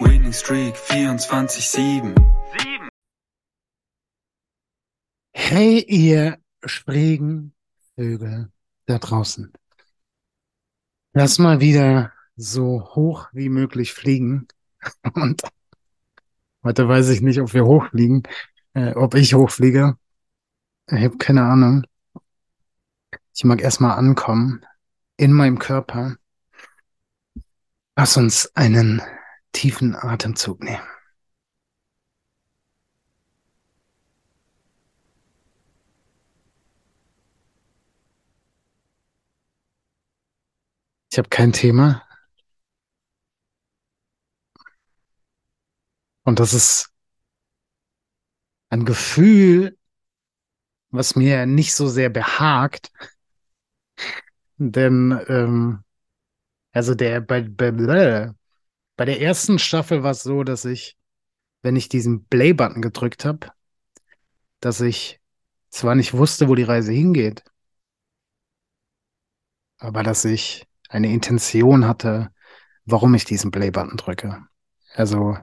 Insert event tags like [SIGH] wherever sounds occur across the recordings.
Winning Streak 24-7. Hey, ihr schrägen Vögel da draußen. Lass mal wieder so hoch wie möglich fliegen. [LAUGHS] Und heute weiß ich nicht, ob wir hochfliegen, äh, ob ich hochfliege. Ich habe keine Ahnung. Ich mag erstmal ankommen in meinem Körper. Lass uns einen tiefen Atemzug nehmen. Ich habe kein Thema. Und das ist ein Gefühl, was mir nicht so sehr behagt. Denn, ähm, also der, bei, bei, bei der ersten Staffel war es so, dass ich, wenn ich diesen Play-Button gedrückt habe, dass ich zwar nicht wusste, wo die Reise hingeht, aber dass ich eine Intention hatte, warum ich diesen Play-Button drücke. Also,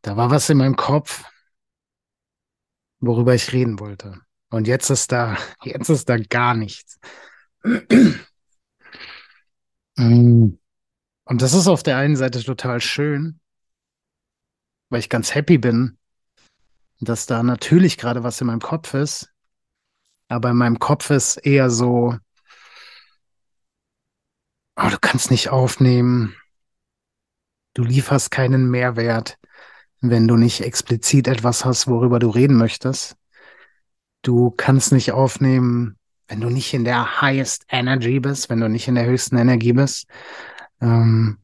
da war was in meinem Kopf, worüber ich reden wollte. Und jetzt ist da, [LAUGHS] jetzt ist da gar nichts. [CLEARS THROAT] Mm. Und das ist auf der einen Seite total schön, weil ich ganz happy bin, dass da natürlich gerade was in meinem Kopf ist. Aber in meinem Kopf ist eher so, oh, du kannst nicht aufnehmen. Du lieferst keinen Mehrwert, wenn du nicht explizit etwas hast, worüber du reden möchtest. Du kannst nicht aufnehmen, wenn du nicht in der highest energy bist, wenn du nicht in der höchsten Energie bist. Ähm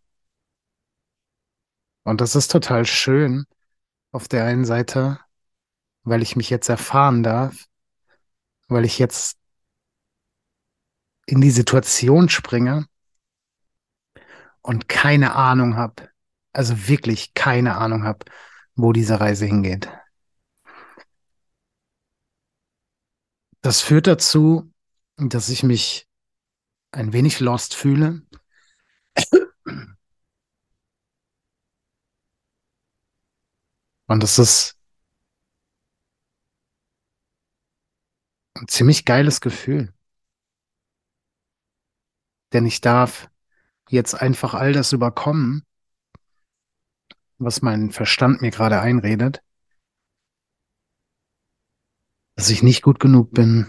und das ist total schön auf der einen Seite, weil ich mich jetzt erfahren darf, weil ich jetzt in die Situation springe und keine Ahnung habe, also wirklich keine Ahnung habe, wo diese Reise hingeht. Das führt dazu, dass ich mich ein wenig lost fühle. Und das ist ein ziemlich geiles Gefühl. Denn ich darf jetzt einfach all das überkommen, was mein Verstand mir gerade einredet, dass ich nicht gut genug bin,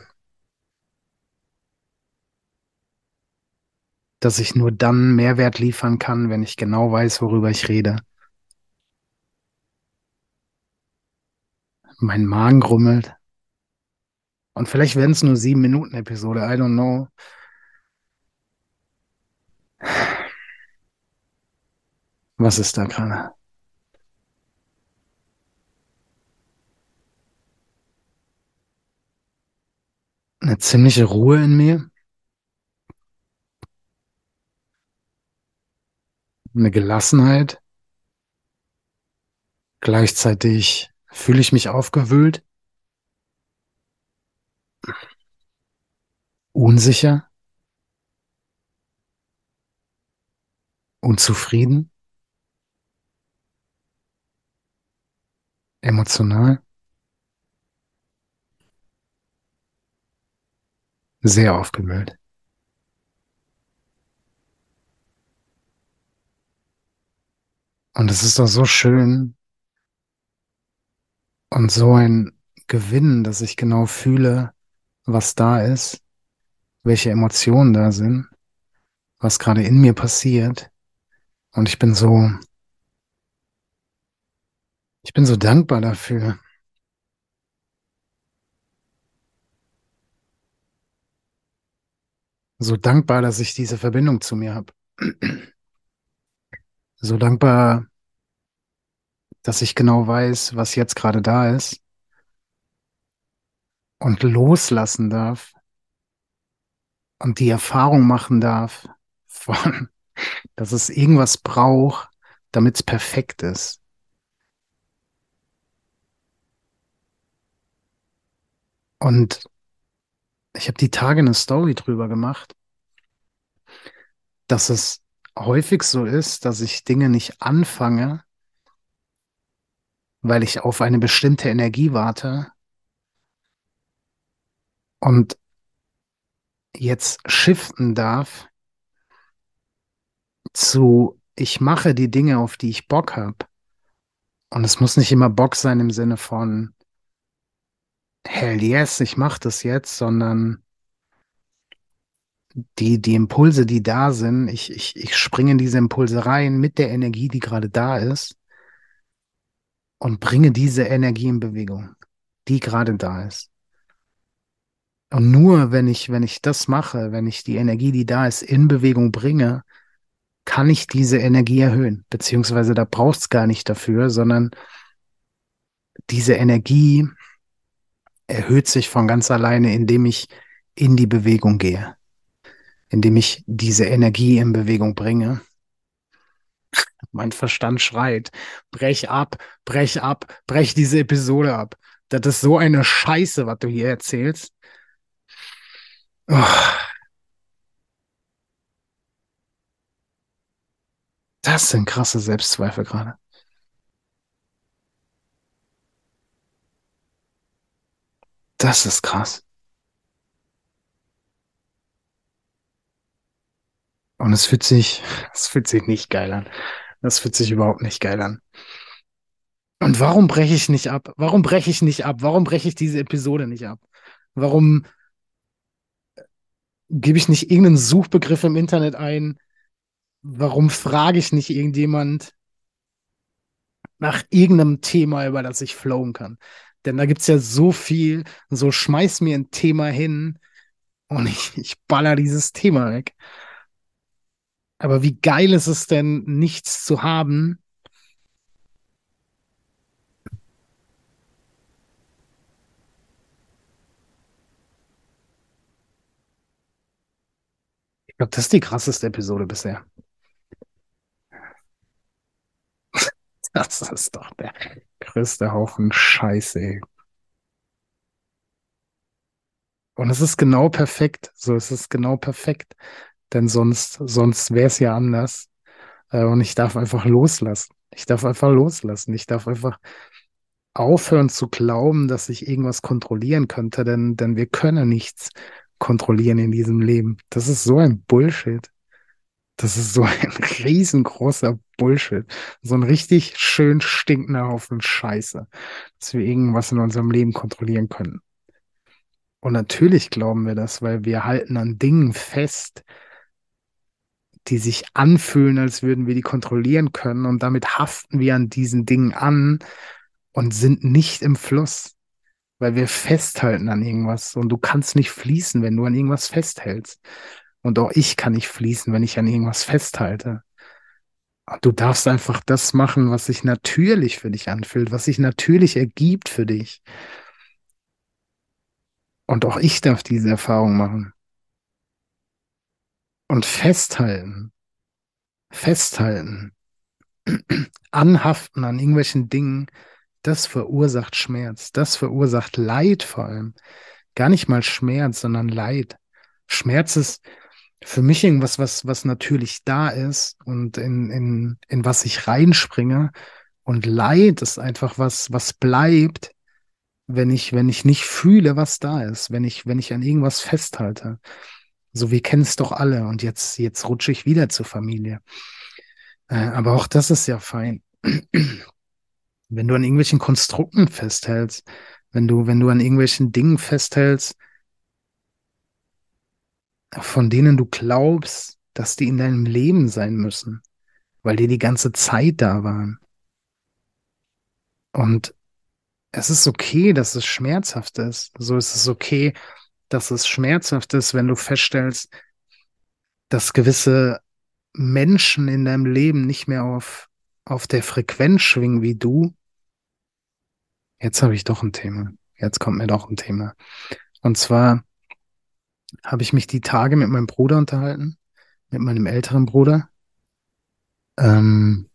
dass ich nur dann Mehrwert liefern kann, wenn ich genau weiß, worüber ich rede. Mein Magen grummelt. Und vielleicht werden es nur sieben Minuten Episode, I don't know. Was ist da gerade? Eine ziemliche Ruhe in mir. Eine Gelassenheit. Gleichzeitig fühle ich mich aufgewühlt. Unsicher. Unzufrieden. Emotional? Sehr aufgewühlt. Und es ist doch so schön, Und so ein Gewinn, dass ich genau fühle, was da ist, welche Emotionen da sind, was gerade in mir passiert. Und ich bin so, ich bin so dankbar dafür. So dankbar, dass ich diese Verbindung zu mir habe. So dankbar, dass ich genau weiß, was jetzt gerade da ist und loslassen darf und die Erfahrung machen darf von, [LAUGHS] dass es irgendwas braucht, damit es perfekt ist. Und ich habe die Tage eine Story drüber gemacht, dass es häufig so ist, dass ich Dinge nicht anfange, weil ich auf eine bestimmte Energie warte und jetzt shiften darf zu, ich mache die Dinge, auf die ich Bock habe. Und es muss nicht immer Bock sein im Sinne von, hell yes, ich mache das jetzt, sondern die, die Impulse, die da sind, ich, ich, ich springe in diese Impulse rein mit der Energie, die gerade da ist und bringe diese Energie in Bewegung, die gerade da ist. Und nur wenn ich, wenn ich das mache, wenn ich die Energie, die da ist, in Bewegung bringe, kann ich diese Energie erhöhen. Beziehungsweise da braucht es gar nicht dafür, sondern diese Energie erhöht sich von ganz alleine, indem ich in die Bewegung gehe, indem ich diese Energie in Bewegung bringe. Mein Verstand schreit, brech ab, brech ab, brech diese Episode ab. Das ist so eine Scheiße, was du hier erzählst. Oh. Das sind krasse Selbstzweifel gerade. Das ist krass. Und es fühlt sich, [LAUGHS] es fühlt sich nicht geil an. Das fühlt sich überhaupt nicht geil an. Und warum breche ich nicht ab? Warum breche ich nicht ab? Warum breche ich diese Episode nicht ab? Warum gebe ich nicht irgendeinen Suchbegriff im Internet ein? Warum frage ich nicht irgendjemand nach irgendeinem Thema, über das ich flowen kann? Denn da gibt es ja so viel, so schmeiß mir ein Thema hin und [LAUGHS] ich, ich baller dieses Thema weg. Aber wie geil ist es denn, nichts zu haben? Ich glaube, das ist die krasseste Episode bisher. [LAUGHS] Das ist doch der größte Haufen Scheiße. Und es ist genau perfekt. So, es ist genau perfekt. Denn sonst, sonst wäre es ja anders. Äh, und ich darf einfach loslassen. Ich darf einfach loslassen. Ich darf einfach aufhören zu glauben, dass ich irgendwas kontrollieren könnte, denn, denn wir können nichts kontrollieren in diesem Leben. Das ist so ein Bullshit. Das ist so ein [LAUGHS] riesengroßer Bullshit. So ein richtig schön stinkender Haufen Scheiße, dass wir irgendwas in unserem Leben kontrollieren können. Und natürlich glauben wir das, weil wir halten an Dingen fest, die sich anfühlen, als würden wir die kontrollieren können. Und damit haften wir an diesen Dingen an und sind nicht im Fluss, weil wir festhalten an irgendwas. Und du kannst nicht fließen, wenn du an irgendwas festhältst. Und auch ich kann nicht fließen, wenn ich an irgendwas festhalte. Und du darfst einfach das machen, was sich natürlich für dich anfühlt, was sich natürlich ergibt für dich. Und auch ich darf diese Erfahrung machen und festhalten, festhalten, [CLEARS THROAT] anhaften an irgendwelchen Dingen, das verursacht Schmerz, das verursacht Leid vor allem. Gar nicht mal Schmerz, sondern Leid. Schmerz ist für mich irgendwas, was, was natürlich da ist und in, in, in was ich reinspringe. Und Leid ist einfach was, was bleibt, wenn ich, wenn ich nicht fühle, was da ist, wenn ich, wenn ich an irgendwas festhalte. So, wir kennen es doch alle und jetzt, jetzt rutsche ich wieder zur Familie. Äh, aber auch das ist ja fein. [CLEARS THROAT] wenn du an irgendwelchen Konstrukten festhältst, wenn du, wenn du an irgendwelchen Dingen festhältst, von denen du glaubst, dass die in deinem Leben sein müssen, weil die die ganze Zeit da waren. Und es ist okay, dass es schmerzhaft ist. So ist es okay, dass es schmerzhaft ist, wenn du feststellst, dass gewisse Menschen in deinem Leben nicht mehr auf, auf der Frequenz schwingen wie du. Jetzt habe ich doch ein Thema. Jetzt kommt mir doch ein Thema. Und zwar habe ich mich die Tage mit meinem Bruder unterhalten, mit meinem älteren Bruder. Ähm,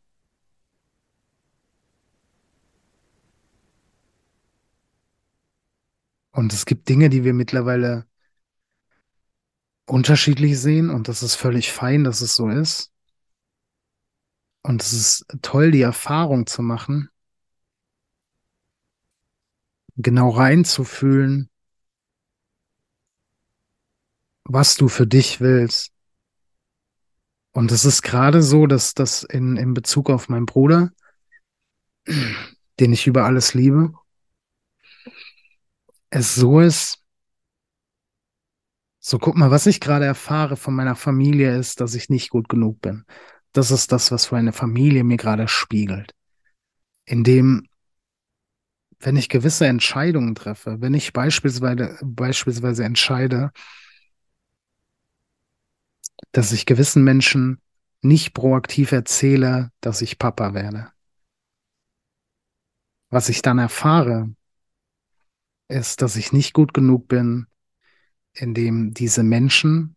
und es gibt Dinge, die wir mittlerweile unterschiedlich sehen und das ist völlig fein, dass es so ist. Und es ist toll, die Erfahrung zu machen, genau reinzufühlen, was du für dich willst. Und es ist gerade so, dass das in, in Bezug auf meinen Bruder, den ich über alles liebe, es so ist, so guck mal, was ich gerade erfahre von meiner Familie ist, dass ich nicht gut genug bin. Das ist das, was meine Familie mir gerade spiegelt. Indem, wenn ich gewisse Entscheidungen treffe, wenn ich beispielsweise, beispielsweise entscheide, dass ich gewissen Menschen nicht proaktiv erzähle, dass ich Papa werde. Was ich dann erfahre, ist, dass ich nicht gut genug bin, indem diese Menschen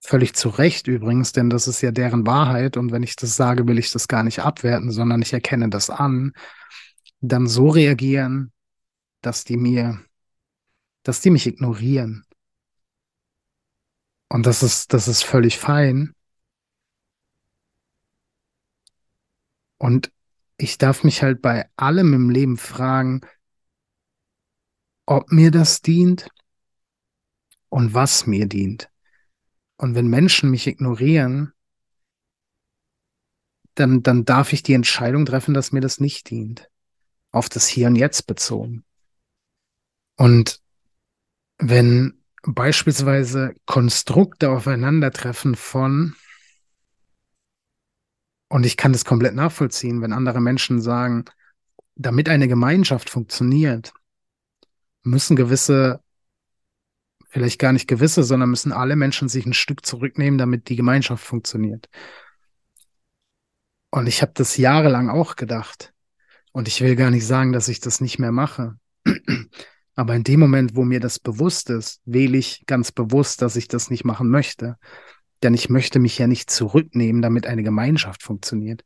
völlig zu Recht übrigens, denn das ist ja deren Wahrheit und wenn ich das sage, will ich das gar nicht abwerten, sondern ich erkenne das an, dann so reagieren, dass die mir, dass die mich ignorieren, und das ist, das ist völlig fein. Und ich darf mich halt bei allem im Leben fragen, ob mir das dient und was mir dient. Und wenn Menschen mich ignorieren, dann, dann darf ich die Entscheidung treffen, dass mir das nicht dient. Auf das Hier und Jetzt bezogen. Und wenn beispielsweise Konstrukte aufeinandertreffen von, und ich kann das komplett nachvollziehen, wenn andere Menschen sagen, damit eine Gemeinschaft funktioniert, müssen gewisse, vielleicht gar nicht gewisse, sondern müssen alle Menschen sich ein Stück zurücknehmen, damit die Gemeinschaft funktioniert. Und ich habe das jahrelang auch gedacht. Und ich will gar nicht sagen, dass ich das nicht mehr mache. [CLEARS THROAT] Aber in dem Moment, wo mir das bewusst ist, wähle ich ganz bewusst, dass ich das nicht machen möchte. Denn ich möchte mich ja nicht zurücknehmen, damit eine Gemeinschaft funktioniert.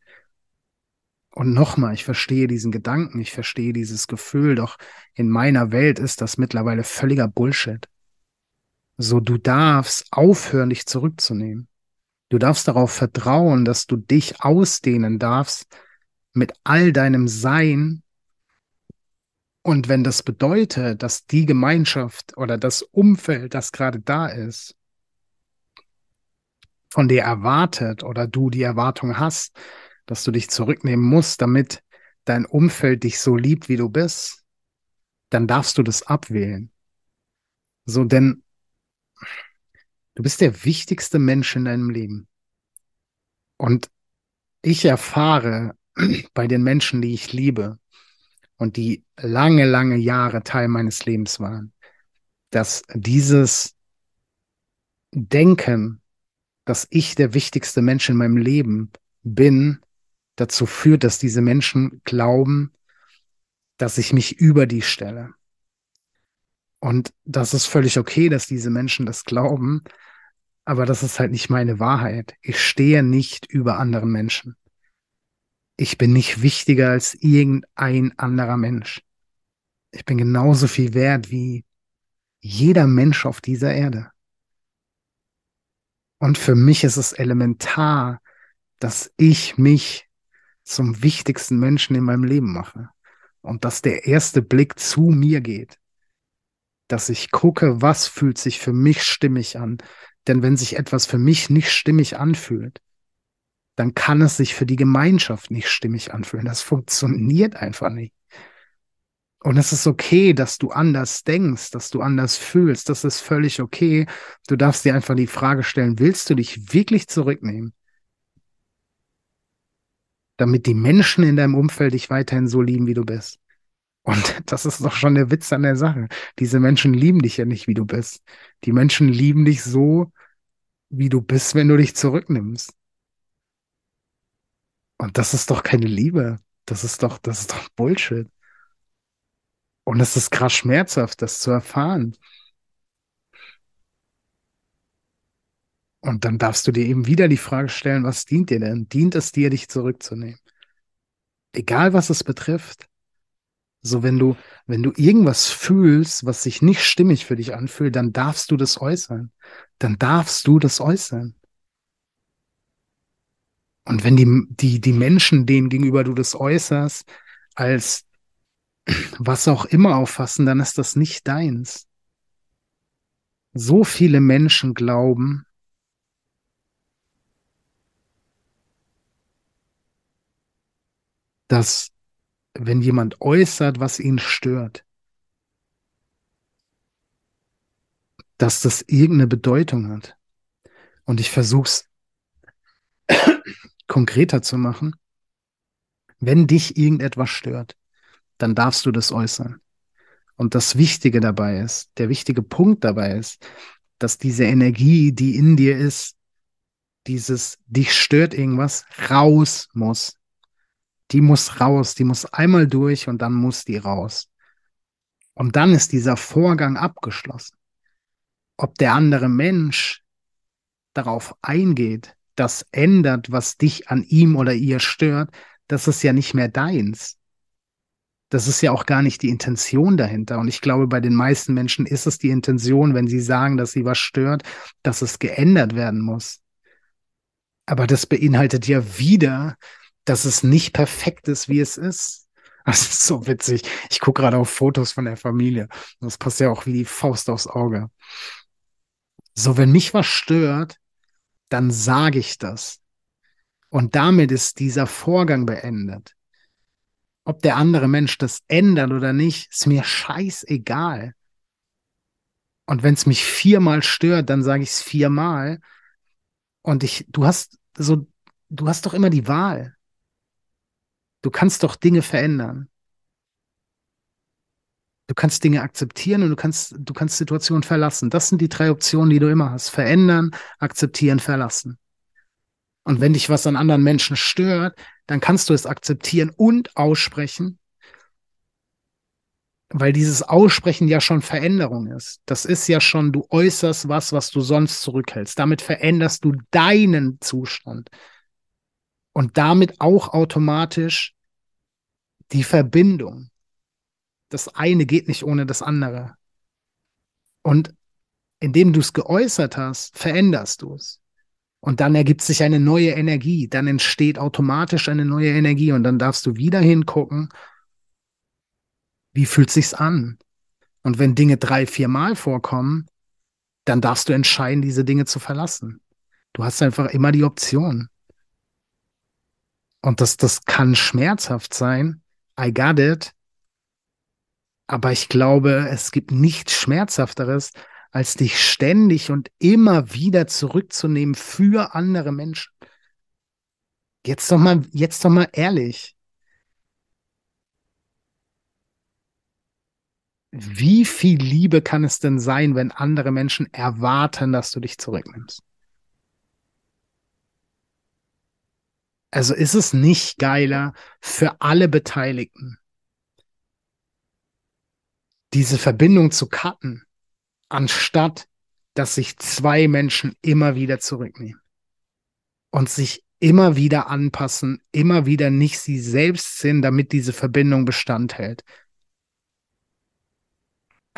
Und nochmal, ich verstehe diesen Gedanken, ich verstehe dieses Gefühl, doch in meiner Welt ist das mittlerweile völliger Bullshit. So, du darfst aufhören, dich zurückzunehmen. Du darfst darauf vertrauen, dass du dich ausdehnen darfst mit all deinem Sein und wenn das bedeutet, dass die Gemeinschaft oder das Umfeld, das gerade da ist, von dir erwartet oder du die Erwartung hast, dass du dich zurücknehmen musst, damit dein Umfeld dich so liebt, wie du bist, dann darfst du das abwählen. So, denn du bist der wichtigste Mensch in deinem Leben. Und ich erfahre [CLEARS THROAT] bei den Menschen, die ich liebe, und die lange, lange Jahre Teil meines Lebens waren, dass dieses Denken, dass ich der wichtigste Mensch in meinem Leben bin, dazu führt, dass diese Menschen glauben, dass ich mich über die stelle. Und das ist völlig okay, dass diese Menschen das glauben, aber das ist halt nicht meine Wahrheit. Ich stehe nicht über anderen Menschen ich bin nicht wichtiger als irgendein anderer Mensch. Ich bin genauso viel wert wie jeder Mensch auf dieser Erde. Und für mich ist es elementar, dass ich mich zum wichtigsten Menschen in meinem Leben mache. Und dass der erste Blick zu mir geht. Dass ich gucke, was fühlt sich für mich stimmig an. Denn wenn sich etwas für mich nicht stimmig anfühlt, dann kann es sich für die Gemeinschaft nicht stimmig anfühlen. Das funktioniert einfach nicht. Und es ist okay, dass du anders denkst, dass du anders fühlst. Das ist völlig okay. Du darfst dir einfach die Frage stellen, willst du dich wirklich zurücknehmen? Damit die Menschen in deinem Umfeld dich weiterhin so lieben, wie du bist. Und [LAUGHS] das ist doch schon der Witz an der Sache. Diese Menschen lieben dich ja nicht, wie du bist. Die Menschen lieben dich so, wie du bist, wenn du dich zurücknimmst. Und das ist doch keine Liebe. Das ist doch, das ist doch Bullshit. Und es ist krass schmerzhaft, das zu erfahren. Und dann darfst du dir eben wieder die Frage stellen, was dient dir denn? Dient es dir, dich zurückzunehmen? Egal, was es betrifft. So, wenn du, wenn du irgendwas fühlst, was sich nicht stimmig für dich anfühlt, dann darfst du das äußern. Dann darfst du das äußern. Und wenn die, die, die Menschen, denen gegenüber du das äußerst, als [CLEARS THROAT] was auch immer auffassen, dann ist das nicht deins. So viele Menschen glauben, dass wenn jemand äußert, was ihn stört, dass das irgendeine Bedeutung hat. Und ich versuche es [COUGHS] konkreter zu machen. Wenn dich irgendetwas stört, dann darfst du das äußern. Und das Wichtige dabei ist, der wichtige Punkt dabei ist, dass diese Energie, die in dir ist, dieses dich stört irgendwas, raus muss. Die muss raus, die muss einmal durch und dann muss die raus. Und dann ist dieser Vorgang abgeschlossen. Ob der andere Mensch darauf eingeht, das ändert, was dich an ihm oder ihr stört, das ist ja nicht mehr deins. Das ist ja auch gar nicht die Intention dahinter. Und ich glaube, bei den meisten Menschen ist es die Intention, wenn sie sagen, dass sie was stört, dass es geändert werden muss. Aber das beinhaltet ja wieder, dass es nicht perfekt ist, wie es ist. [LAUGHS] Das ist so witzig. Ich gucke gerade auf Fotos von der Familie. Das passt ja auch wie die Faust aufs Auge. So, wenn mich was stört, dann sage ich das. Und damit ist dieser Vorgang beendet. Ob der andere Mensch das ändert oder nicht, ist mir scheißegal. Und wenn es mich viermal stört, dann sage ich es viermal. Und ich, du hast so, du hast doch immer die Wahl. Du kannst doch Dinge verändern. Du kannst Dinge akzeptieren und du kannst, du kannst Situationen verlassen. Das sind die drei Optionen, die du immer hast. Verändern, akzeptieren, verlassen. Und wenn dich was an anderen Menschen stört, dann kannst du es akzeptieren und aussprechen, weil dieses Aussprechen ja schon Veränderung ist. Das ist ja schon, du äußerst was, was du sonst zurückhältst. Damit veränderst du deinen Zustand. Und damit auch automatisch die Verbindung. Das eine geht nicht ohne das andere. Und indem du es geäußert hast, veränderst du es. Und dann ergibt sich eine neue Energie. Dann entsteht automatisch eine neue Energie. Und dann darfst du wieder hingucken, wie fühlt sich's an? Und wenn Dinge drei, vier Mal vorkommen, dann darfst du entscheiden, diese Dinge zu verlassen. Du hast einfach immer die Option. Und das, das kann schmerzhaft sein. I got it. Aber ich glaube, es gibt nichts Schmerzhafteres, als dich ständig und immer wieder zurückzunehmen für andere Menschen. Jetzt doch mal, jetzt doch mal ehrlich. Wie viel Liebe kann es denn sein, wenn andere Menschen erwarten, dass du dich zurücknimmst? Also ist es nicht geiler für alle Beteiligten, diese Verbindung zu cutten, anstatt dass sich zwei Menschen immer wieder zurücknehmen und sich immer wieder anpassen, immer wieder nicht sie selbst sind, damit diese Verbindung Bestand hält.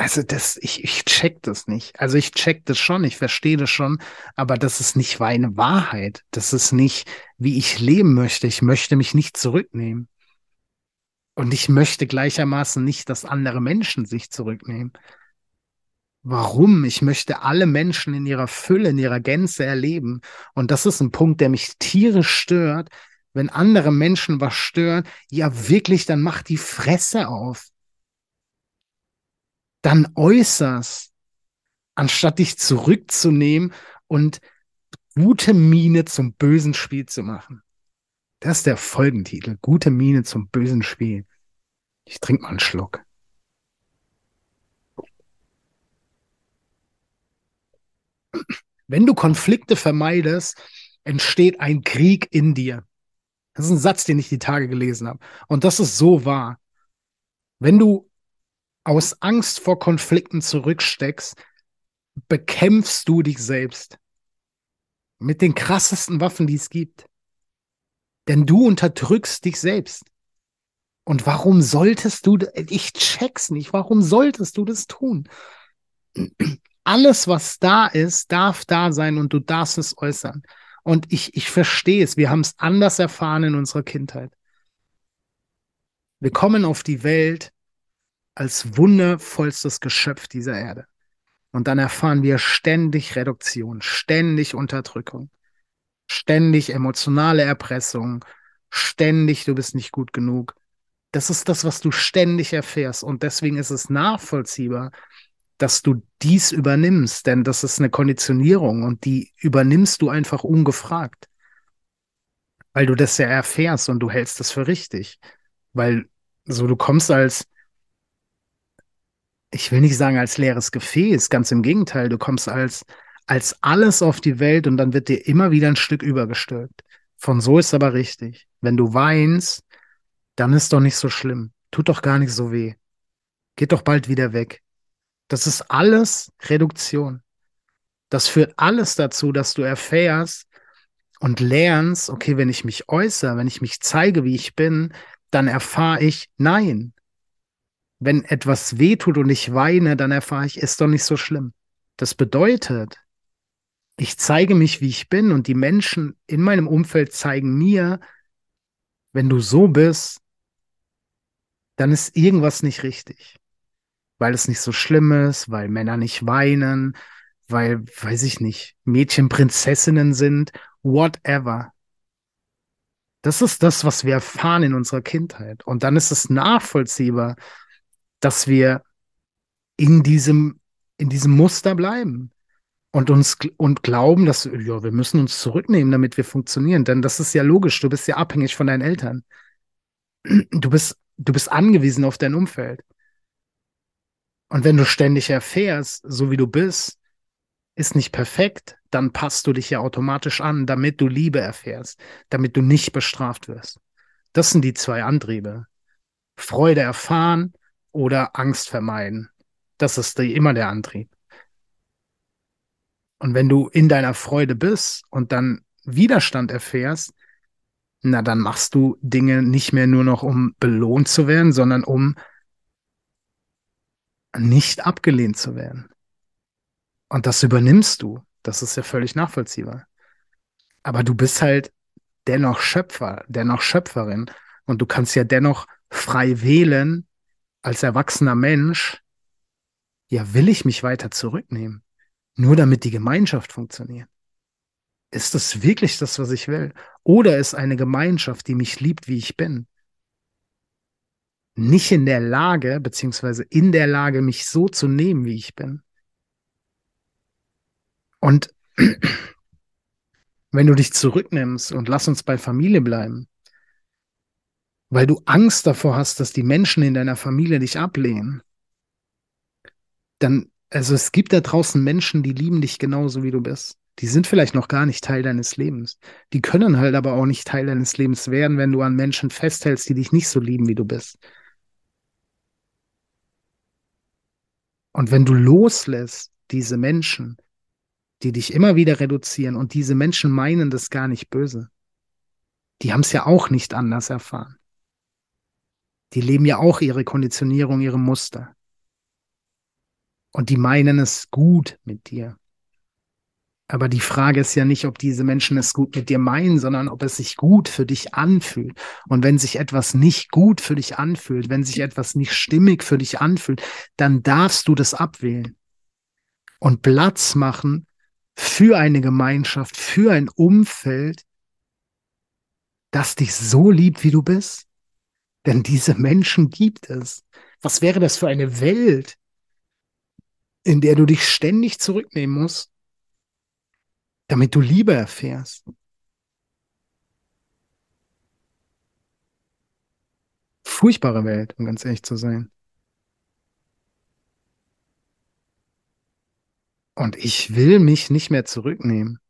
Also das, ich, ich check das nicht. Also ich check das schon, ich verstehe das schon, aber das ist nicht meine Wahrheit. Das ist nicht, wie ich leben möchte. Ich möchte mich nicht zurücknehmen. Und ich möchte gleichermaßen nicht, dass andere Menschen sich zurücknehmen. Warum? Ich möchte alle Menschen in ihrer Fülle, in ihrer Gänze erleben. Und das ist ein Punkt, der mich tierisch stört. Wenn andere Menschen was stören, ja wirklich, dann mach die Fresse auf. Dann äußerst, anstatt dich zurückzunehmen und gute Miene zum bösen Spiel zu machen. Das ist der Folgentitel. Gute Miene zum bösen Spiel. Ich trinke mal einen Schluck. Wenn du Konflikte vermeidest, entsteht ein Krieg in dir. Das ist ein Satz, den ich die Tage gelesen habe. Und das ist so wahr. Wenn du aus Angst vor Konflikten zurücksteckst, bekämpfst du dich selbst. Mit den krassesten Waffen, die es gibt. Denn du unterdrückst dich selbst. Und warum solltest du, ich check's nicht, warum solltest du das tun? Alles, was da ist, darf da sein und du darfst es äußern. Und ich, ich verstehe es, wir haben es anders erfahren in unserer Kindheit. Wir kommen auf die Welt als wundervollstes Geschöpf dieser Erde. Und dann erfahren wir ständig Reduktion, ständig Unterdrückung, ständig emotionale Erpressung, ständig du bist nicht gut genug. Das ist das, was du ständig erfährst. Und deswegen ist es nachvollziehbar, dass du dies übernimmst, denn das ist eine Konditionierung und die übernimmst du einfach ungefragt. Weil du das ja erfährst und du hältst das für richtig. Weil so du kommst als ich will nicht sagen als leeres Gefäß, ganz im Gegenteil, du kommst als, als alles auf die Welt und dann wird dir immer wieder ein Stück übergestülpt. Von so ist aber richtig. Wenn du weinst, dann ist doch nicht so schlimm. Tut doch gar nicht so weh. Geht doch bald wieder weg. Das ist alles Reduktion. Das führt alles dazu, dass du erfährst und lernst, okay, wenn ich mich äußere, wenn ich mich zeige, wie ich bin, dann erfahre ich, nein, wenn etwas wehtut und ich weine, dann erfahre ich, ist doch nicht so schlimm. Das bedeutet, ich zeige mich, wie ich bin und die Menschen in meinem Umfeld zeigen mir, wenn du so bist, dann ist irgendwas nicht richtig. Weil es nicht so schlimm ist, weil Männer nicht weinen, weil, weiß ich nicht, Mädchen Prinzessinnen sind, whatever. Das ist das, was wir erfahren in unserer Kindheit. Und dann ist es nachvollziehbar, dass wir in diesem, in diesem Muster bleiben und uns und glauben, dass ja, wir müssen uns zurücknehmen, damit wir funktionieren. Denn das ist ja logisch. Du bist ja abhängig von deinen Eltern. Du bist, du bist angewiesen auf dein Umfeld. Und wenn du ständig erfährst, so wie du bist, ist nicht perfekt, dann passt du dich ja automatisch an, damit du Liebe erfährst, damit du nicht bestraft wirst. Das sind die zwei Antriebe. Freude erfahren oder Angst vermeiden. Das ist die, immer der Antrieb. Und wenn du in deiner Freude bist und dann Widerstand erfährst, na, dann machst du Dinge nicht mehr nur noch, um belohnt zu werden, sondern um nicht abgelehnt zu werden. Und das übernimmst du. Das ist ja völlig nachvollziehbar. Aber du bist halt dennoch Schöpfer, dennoch Schöpferin. Und du kannst ja dennoch frei wählen, als erwachsener Mensch, ja, will ich mich weiter zurücknehmen, nur damit die Gemeinschaft funktioniert? Ist das wirklich das, was ich will? Oder ist eine Gemeinschaft, die mich liebt, wie ich bin, nicht in der Lage, beziehungsweise in der Lage, mich so zu nehmen, wie ich bin? Und [CLEARS THROAT] wenn du dich zurücknimmst und lass uns bei Familie bleiben, weil du Angst davor hast, dass die Menschen in deiner Familie dich ablehnen, dann, also es gibt da draußen Menschen, die lieben dich genauso, wie du bist. Die sind vielleicht noch gar nicht Teil deines Lebens. Die können halt aber auch nicht Teil deines Lebens werden, wenn du an Menschen festhältst, die dich nicht so lieben, wie du bist. Und wenn du loslässt, diese Menschen, die dich immer wieder reduzieren und diese Menschen meinen das gar nicht böse, die haben es ja auch nicht anders erfahren. Die leben ja auch ihre Konditionierung, ihre Muster. Und die meinen es gut mit dir. Aber die Frage ist ja nicht, ob diese Menschen es gut mit dir meinen, sondern ob es sich gut für dich anfühlt. Und wenn sich etwas nicht gut für dich anfühlt, wenn sich etwas nicht stimmig für dich anfühlt, dann darfst du das abwählen. und Platz machen für eine Gemeinschaft, für ein Umfeld, das dich so liebt, wie du bist? Denn diese Menschen gibt es. Was wäre das für eine Welt, in der du dich ständig zurücknehmen musst, damit du Liebe erfährst? Furchtbare Welt, um ganz ehrlich zu sein. Und ich will mich nicht mehr zurücknehmen.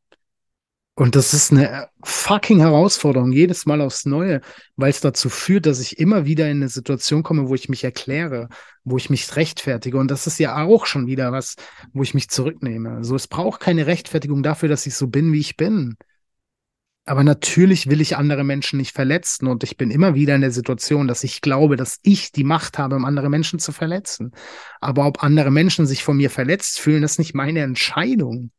Und das ist eine fucking Herausforderung, jedes Mal aufs Neue, weil es dazu führt, dass ich immer wieder in eine Situation komme, wo ich mich erkläre, wo ich mich rechtfertige. Und das ist ja auch schon wieder was, wo ich mich zurücknehme. So, es braucht keine Rechtfertigung dafür, dass ich so bin, wie ich bin. Aber natürlich will ich andere Menschen nicht verletzen und ich bin immer wieder in der Situation, dass ich glaube, dass ich die Macht habe, um andere Menschen zu verletzen. Aber ob andere Menschen sich von mir verletzt fühlen, das ist nicht meine Entscheidung.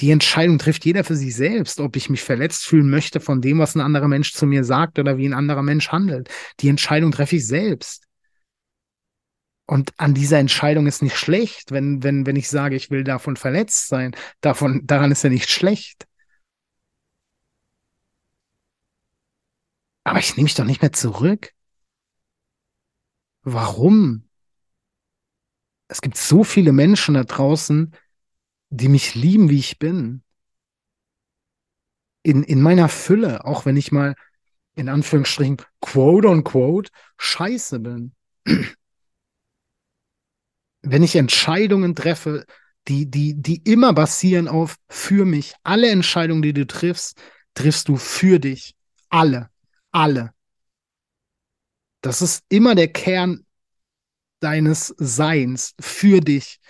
Die Entscheidung trifft jeder für sich selbst, ob ich mich verletzt fühlen möchte von dem, was ein anderer Mensch zu mir sagt oder wie ein anderer Mensch handelt. Die Entscheidung treffe ich selbst. Und an dieser Entscheidung ist nicht schlecht, wenn, wenn, wenn ich sage, ich will davon verletzt sein. Davon, daran ist ja nicht schlecht. Aber ich nehme mich doch nicht mehr zurück. Warum? Es gibt so viele Menschen da draußen, die mich lieben, wie ich bin. In, in meiner Fülle, auch wenn ich mal in Anführungsstrichen quote on quote scheiße bin. [CLEARS THROAT] wenn ich Entscheidungen treffe, die, die, die immer basieren auf für mich. Alle Entscheidungen, die du triffst, triffst du für dich. Alle alle. Das ist immer der Kern deines Seins für dich,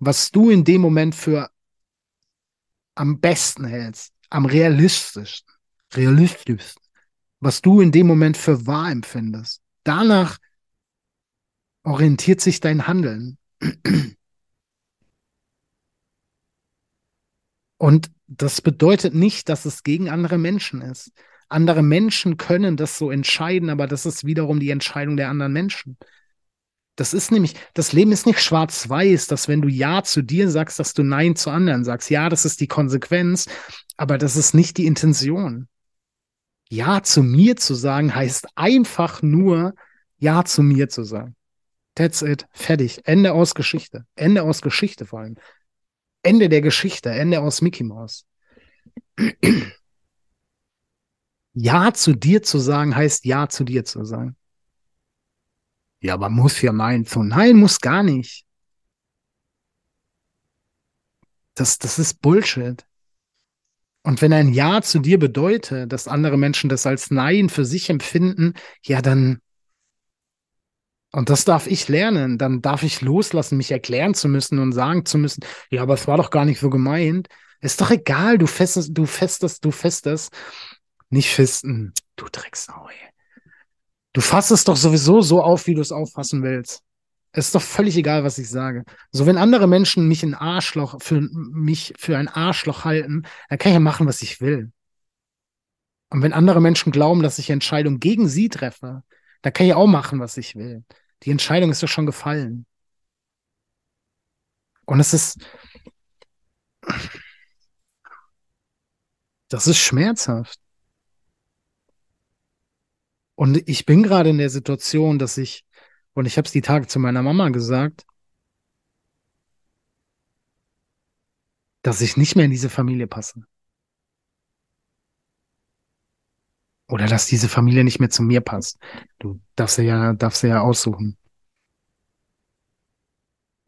was du in dem Moment für am besten hältst, am realistischsten, realistischsten, was du in dem Moment für wahr empfindest. Danach orientiert sich dein Handeln. Und das bedeutet nicht, dass es gegen andere Menschen ist. Andere Menschen können das so entscheiden, aber das ist wiederum die Entscheidung der anderen Menschen. Das ist nämlich, das Leben ist nicht schwarz-weiß, dass wenn du Ja zu dir sagst, dass du Nein zu anderen sagst. Ja, das ist die Konsequenz, aber das ist nicht die Intention. Ja zu mir zu sagen heißt einfach nur Ja zu mir zu sagen. That's it. Fertig. Ende aus Geschichte. Ende aus Geschichte vor allem. Ende der Geschichte. Ende aus Mickey Mouse. [CLEARS THROAT] Ja zu dir zu sagen, heißt Ja zu dir zu sagen. Ja, aber muss ja meinen zu. Nein, muss gar nicht. Das, das ist Bullshit. Und wenn ein Ja zu dir bedeutet, dass andere Menschen das als Nein für sich empfinden, ja, dann, und das darf ich lernen, dann darf ich loslassen, mich erklären zu müssen und sagen zu müssen, ja, aber es war doch gar nicht so gemeint. Ist doch egal, du festest, du festest, du festest. Nicht fisten. Du Drecksau, ey. Du fasst es doch sowieso so auf, wie du es auffassen willst. Es ist doch völlig egal, was ich sage. So, wenn andere Menschen mich ein Arschloch, für mich für ein Arschloch halten, dann kann ich ja machen, was ich will. Und wenn andere Menschen glauben, dass ich Entscheidungen gegen sie treffe, dann kann ich auch machen, was ich will. Die Entscheidung ist doch schon gefallen. Und es ist, das ist schmerzhaft. Und ich bin gerade in der Situation, dass ich, und ich habe es die Tage zu meiner Mama gesagt, dass ich nicht mehr in diese Familie passe. Oder dass diese Familie nicht mehr zu mir passt. Du darfst ja, darfst ja aussuchen.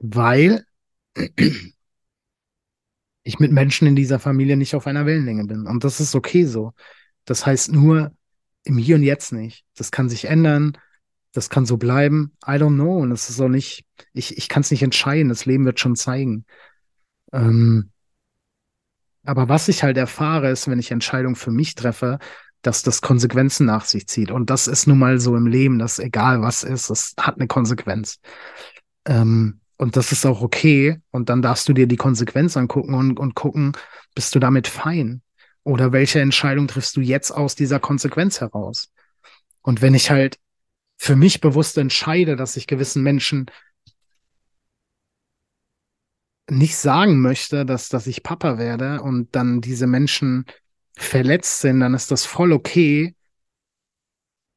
Weil ich mit Menschen in dieser Familie nicht auf einer Wellenlänge bin. Und das ist okay so. Das heißt nur, im Hier und Jetzt nicht. Das kann sich ändern, das kann so bleiben. I don't know. Und es ist auch nicht, ich, ich kann es nicht entscheiden. Das Leben wird schon zeigen. Ähm, aber was ich halt erfahre, ist, wenn ich Entscheidungen für mich treffe, dass das Konsequenzen nach sich zieht. Und das ist nun mal so im Leben, dass egal was ist, es hat eine Konsequenz. Ähm, und das ist auch okay. Und dann darfst du dir die Konsequenz angucken und, und gucken, bist du damit fein? Oder welche Entscheidung triffst du jetzt aus dieser Konsequenz heraus? Und wenn ich halt für mich bewusst entscheide, dass ich gewissen Menschen nicht sagen möchte, dass, dass ich Papa werde und dann diese Menschen verletzt sind, dann ist das voll okay.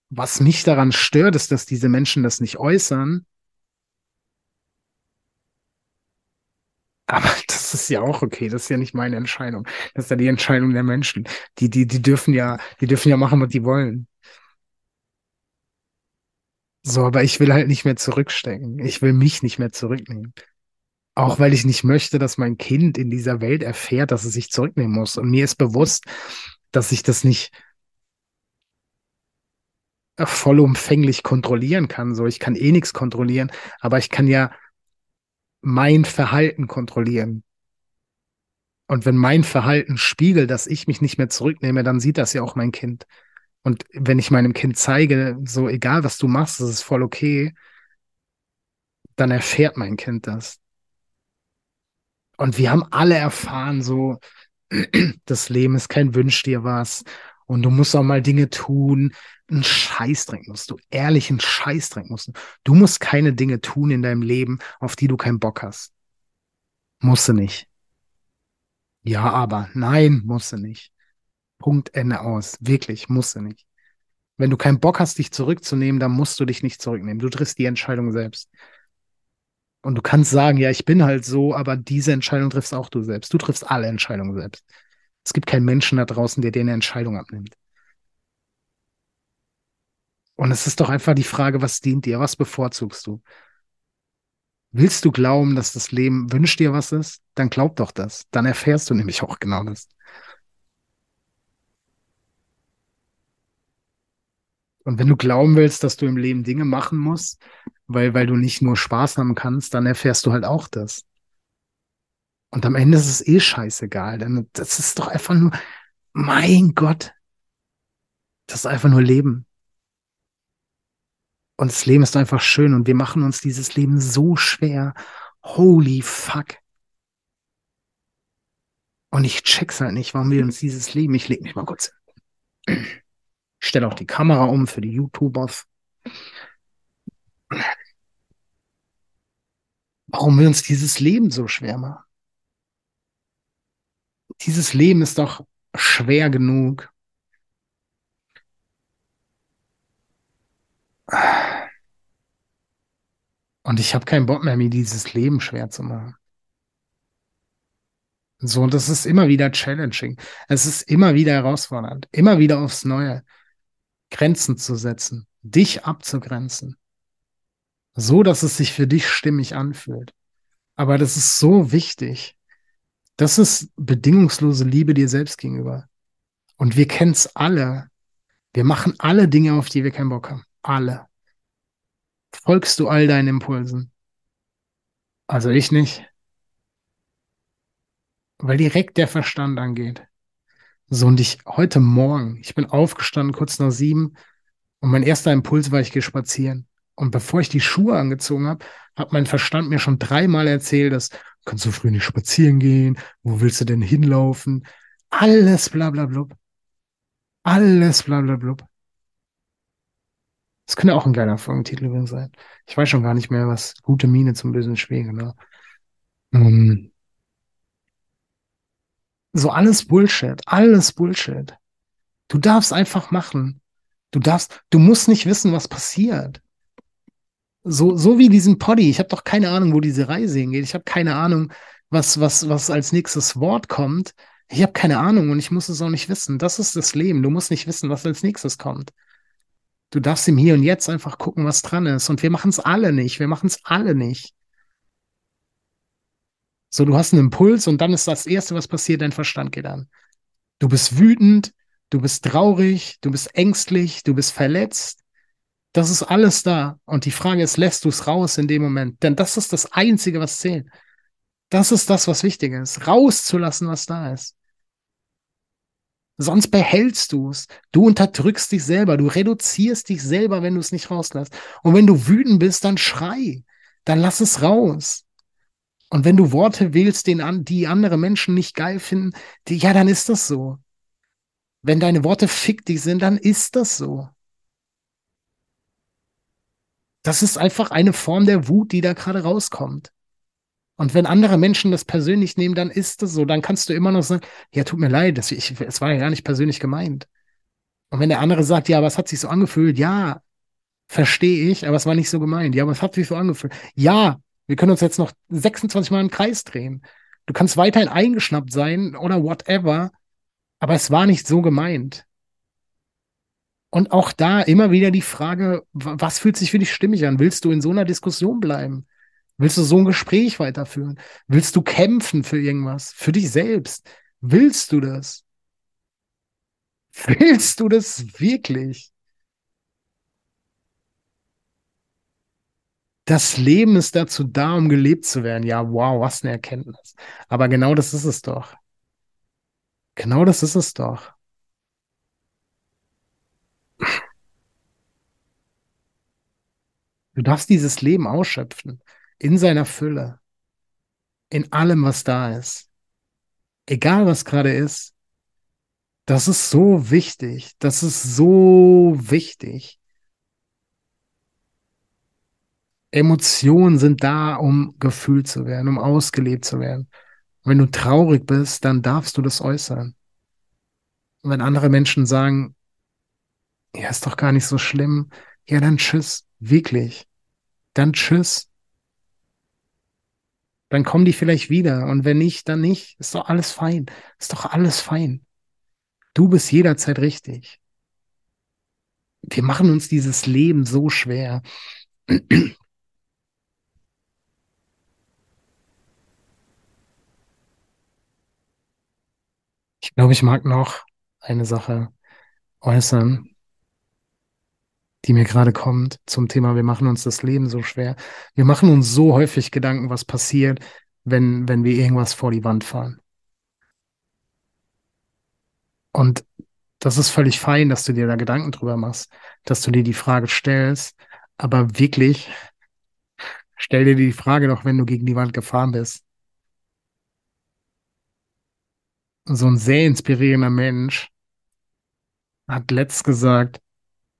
Was mich daran stört, ist, dass diese Menschen das nicht äußern. Aber [LAUGHS] das ist ja auch okay. Das ist ja nicht meine Entscheidung. Das ist ja die Entscheidung der Menschen. Die, die, die dürfen ja, die dürfen ja machen, was die wollen. So, aber ich will halt nicht mehr zurückstecken. Ich will mich nicht mehr zurücknehmen. Auch weil ich nicht möchte, dass mein Kind in dieser Welt erfährt, dass es sich zurücknehmen muss. Und mir ist bewusst, dass ich das nicht vollumfänglich kontrollieren kann. So, ich kann eh nichts kontrollieren, aber ich kann ja mein Verhalten kontrollieren. Und wenn mein Verhalten spiegelt, dass ich mich nicht mehr zurücknehme, dann sieht das ja auch mein Kind. Und wenn ich meinem Kind zeige, so egal was du machst, das ist voll okay, dann erfährt mein Kind das. Und wir haben alle erfahren, so, [CLEARS THROAT] das Leben ist kein Wünsch dir was. Und du musst auch mal Dinge tun. Ein Scheißdreck musst du. Ehrlichen Scheißdreck musst du. Du musst keine Dinge tun in deinem Leben, auf die du keinen Bock hast. Musst du nicht. Ja, aber nein, musst du nicht. Punkt, Ende aus. Wirklich, musst du nicht. Wenn du keinen Bock hast, dich zurückzunehmen, dann musst du dich nicht zurücknehmen. Du triffst die Entscheidung selbst. Und du kannst sagen, ja, ich bin halt so, aber diese Entscheidung triffst auch du selbst. Du triffst alle Entscheidungen selbst. Es gibt keinen Menschen da draußen, der dir eine Entscheidung abnimmt. Und es ist doch einfach die Frage, was dient dir? Was bevorzugst du? Willst du glauben, dass das Leben wünscht dir was ist? Dann glaub doch das. Dann erfährst du nämlich auch genau das. Und wenn du glauben willst, dass du im Leben Dinge machen musst, weil, weil du nicht nur Spaß haben kannst, dann erfährst du halt auch das. Und am Ende ist es eh scheißegal, denn das ist doch einfach nur, mein Gott, das ist einfach nur Leben. Und das Leben ist einfach schön und wir machen uns dieses Leben so schwer. Holy fuck. Und ich check's halt nicht, warum wir uns dieses Leben, ich leg mich mal kurz. Ich stelle auch die Kamera um für die YouTubers. Warum wir uns dieses Leben so schwer machen? Dieses Leben ist doch schwer genug. Und ich habe keinen Bock mehr, mir dieses Leben schwer zu machen. So, und das ist immer wieder challenging. Es ist immer wieder herausfordernd, immer wieder aufs Neue. Grenzen zu setzen, dich abzugrenzen, so dass es sich für dich stimmig anfühlt. Aber das ist so wichtig. Das ist bedingungslose Liebe dir selbst gegenüber. Und wir kennen es alle. Wir machen alle Dinge, auf die wir keinen Bock haben. Alle. Folgst du all deinen Impulsen? Also ich nicht. Weil direkt der Verstand angeht. So, und ich heute Morgen, ich bin aufgestanden kurz nach sieben und mein erster Impuls war, ich gehe spazieren. Und bevor ich die Schuhe angezogen habe, hat mein Verstand mir schon dreimal erzählt, dass kannst du früh nicht spazieren gehen, wo willst du denn hinlaufen? Alles bla bla blub. Alles bla bla blub. Das könnte auch ein geiler Folgentitel übrigens sein. Ich weiß schon gar nicht mehr, was gute Miene zum bösen Schwäger, ne? Um, so alles Bullshit, alles Bullshit. Du darfst einfach machen. Du darfst, du musst nicht wissen, was passiert. So, so wie diesen Poddy. Ich habe doch keine Ahnung, wo diese Reise hingeht. Ich habe keine Ahnung, was, was, was als nächstes Wort kommt. Ich habe keine Ahnung und ich muss es auch nicht wissen. Das ist das Leben. Du musst nicht wissen, was als nächstes kommt. Du darfst im Hier und Jetzt einfach gucken, was dran ist. Und wir machen es alle nicht. Wir machen es alle nicht. So, du hast einen Impuls und dann ist das Erste, was passiert, dein Verstand geht an. Du bist wütend, du bist traurig, du bist ängstlich, du bist verletzt. Das ist alles da. Und die Frage ist, lässt du es raus in dem Moment? Denn das ist das Einzige, was zählt. Das ist das, was wichtig ist. Rauszulassen, was da ist. Sonst behältst du es. Du unterdrückst dich selber. Du reduzierst dich selber, wenn du es nicht rauslässt. Und wenn du wütend bist, dann schrei. Dann lass es raus. Und wenn du Worte wählst, die andere Menschen nicht geil finden, die, ja, dann ist das so. Wenn deine Worte fiktig sind, dann ist das so. Das ist einfach eine Form der Wut, die da gerade rauskommt. Und wenn andere Menschen das persönlich nehmen, dann ist es so. Dann kannst du immer noch sagen, ja, tut mir leid, das, ich, es war ja gar nicht persönlich gemeint. Und wenn der andere sagt, ja, es hat sich so angefühlt, ja, verstehe ich, aber es war nicht so gemeint. Ja, aber es hat sich so angefühlt. Ja, wir können uns jetzt noch 26 Mal im Kreis drehen. Du kannst weiterhin eingeschnappt sein oder whatever, aber es war nicht so gemeint. Und auch da immer wieder die Frage, was fühlt sich für dich stimmig an? Willst du in so einer Diskussion bleiben? Willst du so ein Gespräch weiterführen? Willst du kämpfen für irgendwas? Für dich selbst? Willst du das? Willst du das wirklich? Das Leben ist dazu da, um gelebt zu werden. Ja, wow, was eine Erkenntnis. Aber genau das ist es doch. Genau das ist es doch. Du darfst dieses Leben ausschöpfen in seiner Fülle, in allem, was da ist. Egal, was gerade ist. Das ist so wichtig. Das ist so wichtig. Emotionen sind da, um gefühlt zu werden, um ausgelebt zu werden. Wenn du traurig bist, dann darfst du das äußern. Und wenn andere Menschen sagen, ja, ist doch gar nicht so schlimm, ja, dann tschüss, wirklich. Dann tschüss. Dann kommen die vielleicht wieder. Und wenn nicht, dann nicht. Ist doch alles fein. Ist doch alles fein. Du bist jederzeit richtig. Wir machen uns dieses Leben so schwer. Ich glaube, ich mag noch eine Sache äußern, die mir gerade kommt zum Thema, wir machen uns das Leben so schwer. Wir machen uns so häufig Gedanken, was passiert, wenn, wenn wir irgendwas vor die Wand fahren. Und das ist völlig fein, dass du dir da Gedanken drüber machst, dass du dir die Frage stellst. Aber wirklich, stell dir die Frage doch, wenn du gegen die Wand gefahren bist. So ein sehr inspirierender Mensch hat letzt gesagt,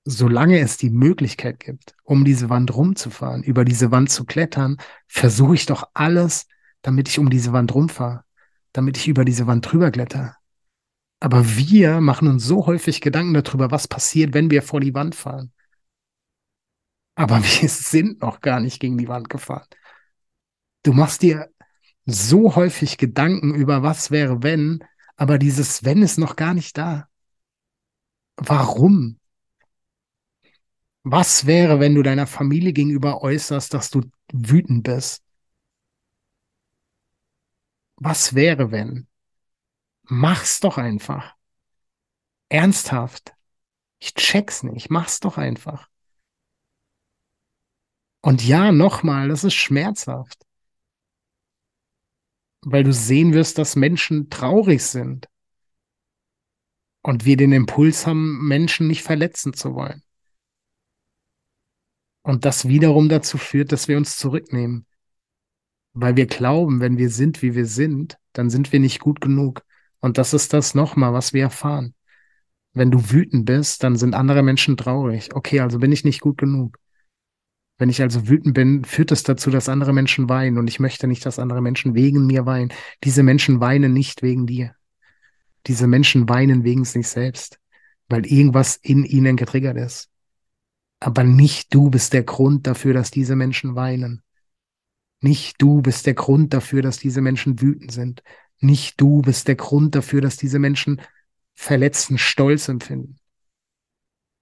solange es die Möglichkeit gibt, um diese Wand rumzufahren, über diese Wand zu klettern, versuche ich doch alles, damit ich um diese Wand rumfahre, damit ich über diese Wand drüber kletter. Aber wir machen uns so häufig Gedanken darüber, was passiert, wenn wir vor die Wand fahren. Aber [LAUGHS] wir sind noch gar nicht gegen die Wand gefahren. Du machst dir so häufig Gedanken über, was wäre, wenn, aber dieses Wenn ist noch gar nicht da. Warum? Was wäre, wenn du deiner Familie gegenüber äußerst, dass du wütend bist? Was wäre, wenn? Mach's doch einfach. Ernsthaft. Ich check's nicht. Mach's doch einfach. Und ja, nochmal, das ist schmerzhaft. Weil du sehen wirst, dass Menschen traurig sind. Und wir den Impuls haben, Menschen nicht verletzen zu wollen. Und das wiederum dazu führt, dass wir uns zurücknehmen. Weil wir glauben, wenn wir sind, wie wir sind, dann sind wir nicht gut genug. Und das ist das nochmal, was wir erfahren. Wenn du wütend bist, dann sind andere Menschen traurig. Okay, also bin ich nicht gut genug. Wenn ich also wütend bin, führt es dazu, dass andere Menschen weinen. Und ich möchte nicht, dass andere Menschen wegen mir weinen. Diese Menschen weinen nicht wegen dir. Diese Menschen weinen wegen sich selbst, weil irgendwas in ihnen getriggert ist. Aber nicht du bist der Grund dafür, dass diese Menschen weinen. Nicht du bist der Grund dafür, dass diese Menschen wütend sind. Nicht du bist der Grund dafür, dass diese Menschen verletzten Stolz empfinden.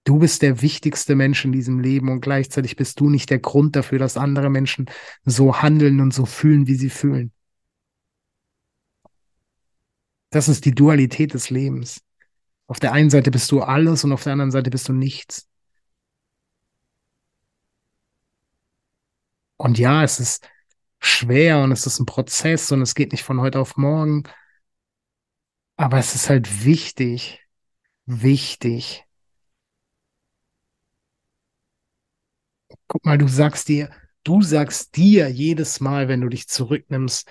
Du bist der wichtigste Mensch in diesem Leben und gleichzeitig bist du nicht der Grund dafür, dass andere Menschen so handeln und so fühlen, wie sie fühlen. Das ist die Dualität des Lebens. Auf der einen Seite bist du alles und auf der anderen Seite bist du nichts. Und ja, es ist schwer und es ist ein Prozess und es geht nicht von heute auf morgen. Aber es ist halt wichtig, wichtig. Guck mal, du sagst dir, du sagst dir jedes Mal, wenn du dich zurücknimmst,